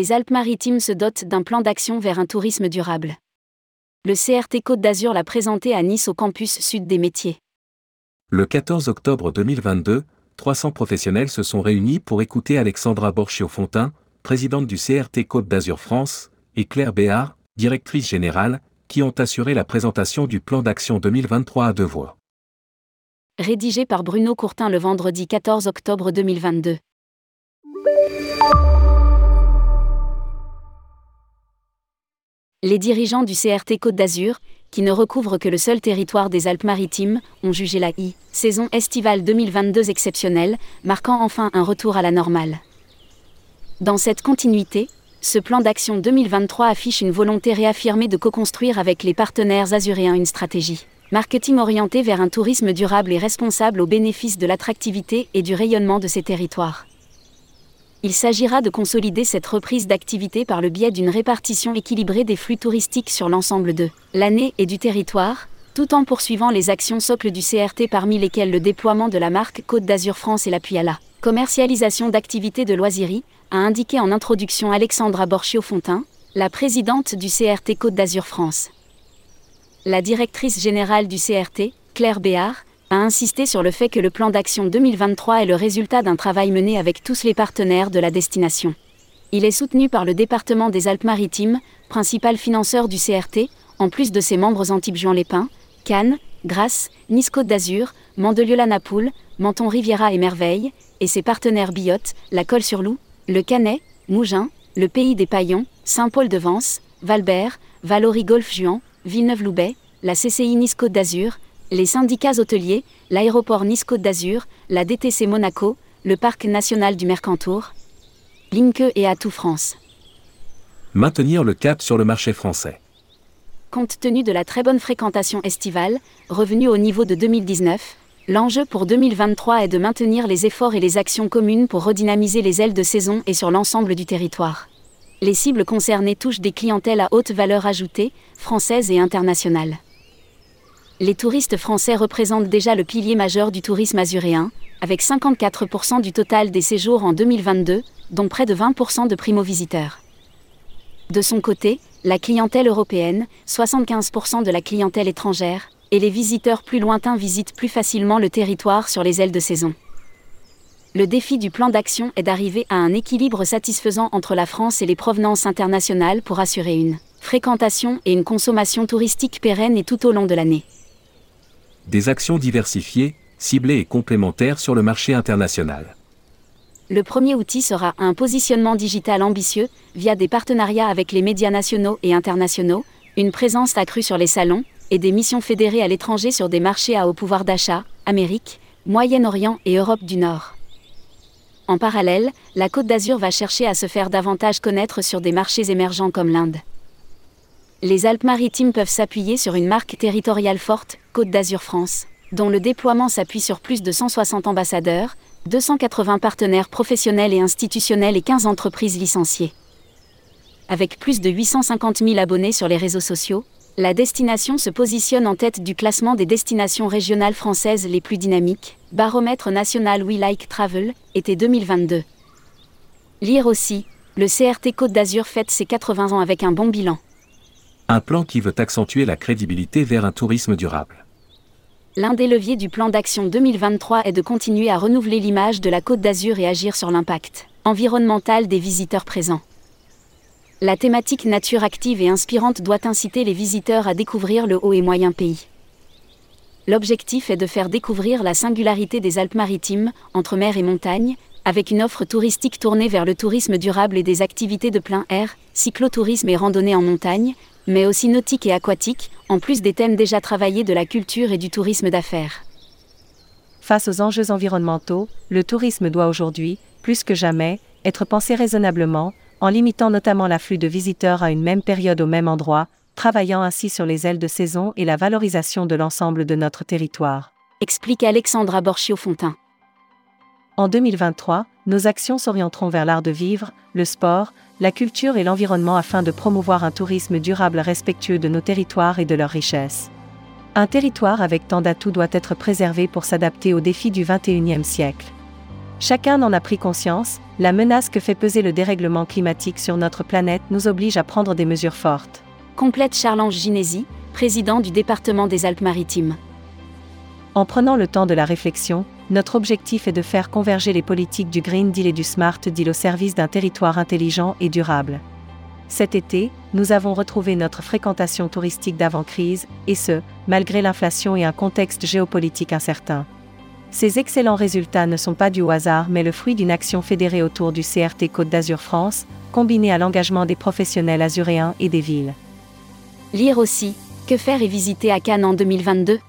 Les Alpes-Maritimes se dotent d'un plan d'action vers un tourisme durable. Le CRT Côte d'Azur l'a présenté à Nice au campus sud des métiers. Le 14 octobre 2022, 300 professionnels se sont réunis pour écouter Alexandra Borchio-Fontin, présidente du CRT Côte d'Azur France, et Claire Béard, directrice générale, qui ont assuré la présentation du plan d'action 2023 à deux voix. Rédigé par Bruno Courtin le vendredi 14 octobre 2022. Les dirigeants du CRT Côte d'Azur, qui ne recouvrent que le seul territoire des Alpes-Maritimes, ont jugé la I, saison estivale 2022 exceptionnelle, marquant enfin un retour à la normale. Dans cette continuité, ce plan d'action 2023 affiche une volonté réaffirmée de co-construire avec les partenaires azuréens une stratégie marketing orienté vers un tourisme durable et responsable au bénéfice de l'attractivité et du rayonnement de ces territoires. Il s'agira de consolider cette reprise d'activité par le biais d'une répartition équilibrée des flux touristiques sur l'ensemble de l'année et du territoire, tout en poursuivant les actions socles du CRT parmi lesquelles le déploiement de la marque Côte d'Azur France et l'appui à la commercialisation d'activités de loisirie, a indiqué en introduction Alexandra Borchio-Fontin, la présidente du CRT Côte d'Azur France. La directrice générale du CRT, Claire Béard, a insisté sur le fait que le plan d'action 2023 est le résultat d'un travail mené avec tous les partenaires de la destination. Il est soutenu par le département des Alpes-Maritimes, principal financeur du CRT, en plus de ses membres Antibes-Juan-les-Pins, Cannes, Grasse, Nice-Côte d'Azur, Mandelieu-la-Napoule, Menton Riviera et Merveille, et ses partenaires Biote, La Colle-sur-Loup, le Canet, Mougins, le Pays des Paillons, Saint-Paul-de-Vence, Valbert, Valory Golfe-Juan, Villeneuve-Loubet, la CCI Nice-Côte d'Azur, les syndicats hôteliers, l'aéroport Nice-Côte d'Azur, la DTC Monaco, le Parc national du Mercantour, Linke et Atout France. Maintenir le cap sur le marché français. Compte tenu de la très bonne fréquentation estivale, revenue au niveau de 2019, L'enjeu pour 2023 est de maintenir les efforts et les actions communes pour redynamiser les ailes de saison et sur l'ensemble du territoire. Les cibles concernées touchent des clientèles à haute valeur ajoutée, françaises et internationales. Les touristes français représentent déjà le pilier majeur du tourisme azuréen, avec 54% du total des séjours en 2022, dont près de 20% de primo-visiteurs. De son côté, la clientèle européenne, 75% de la clientèle étrangère, et les visiteurs plus lointains visitent plus facilement le territoire sur les ailes de saison. Le défi du plan d'action est d'arriver à un équilibre satisfaisant entre la France et les provenances internationales pour assurer une fréquentation et une consommation touristique pérenne et tout au long de l'année. Des actions diversifiées, ciblées et complémentaires sur le marché international. Le premier outil sera un positionnement digital ambitieux, via des partenariats avec les médias nationaux et internationaux, une présence accrue sur les salons, et des missions fédérées à l'étranger sur des marchés à haut pouvoir d'achat, Amérique, Moyen-Orient et Europe du Nord. En parallèle, la Côte d'Azur va chercher à se faire davantage connaître sur des marchés émergents comme l'Inde. Les Alpes-Maritimes peuvent s'appuyer sur une marque territoriale forte, Côte d'Azur France, dont le déploiement s'appuie sur plus de 160 ambassadeurs, 280 partenaires professionnels et institutionnels et 15 entreprises licenciées. Avec plus de 850 000 abonnés sur les réseaux sociaux, la destination se positionne en tête du classement des destinations régionales françaises les plus dynamiques, baromètre national We Like Travel, été 2022. Lire aussi, le CRT Côte d'Azur fête ses 80 ans avec un bon bilan. Un plan qui veut accentuer la crédibilité vers un tourisme durable. L'un des leviers du plan d'action 2023 est de continuer à renouveler l'image de la Côte d'Azur et agir sur l'impact environnemental des visiteurs présents. La thématique nature active et inspirante doit inciter les visiteurs à découvrir le haut et moyen pays. L'objectif est de faire découvrir la singularité des Alpes-Maritimes, entre mer et montagne, avec une offre touristique tournée vers le tourisme durable et des activités de plein air, cyclotourisme et randonnée en montagne, mais aussi nautique et aquatique, en plus des thèmes déjà travaillés de la culture et du tourisme d'affaires. Face aux enjeux environnementaux, le tourisme doit aujourd'hui, plus que jamais, être pensé raisonnablement, en limitant notamment l'afflux de visiteurs à une même période au même endroit, travaillant ainsi sur les ailes de saison et la valorisation de l'ensemble de notre territoire. Explique Alexandra Borchio-Fontin. En 2023, nos actions s'orienteront vers l'art de vivre, le sport, la culture et l'environnement afin de promouvoir un tourisme durable respectueux de nos territoires et de leurs richesses. Un territoire avec tant d'atouts doit être préservé pour s'adapter aux défis du XXIe siècle. Chacun en a pris conscience, la menace que fait peser le dérèglement climatique sur notre planète nous oblige à prendre des mesures fortes. Complète Charles-Ange Ginési, président du département des Alpes-Maritimes. En prenant le temps de la réflexion, notre objectif est de faire converger les politiques du Green Deal et du Smart Deal au service d'un territoire intelligent et durable. Cet été, nous avons retrouvé notre fréquentation touristique d'avant-crise, et ce, malgré l'inflation et un contexte géopolitique incertain. Ces excellents résultats ne sont pas au hasard mais le fruit d'une action fédérée autour du CRT Côte d'Azur France, combinée à l'engagement des professionnels azuréens et des villes. Lire aussi, que faire et visiter à Cannes en 2022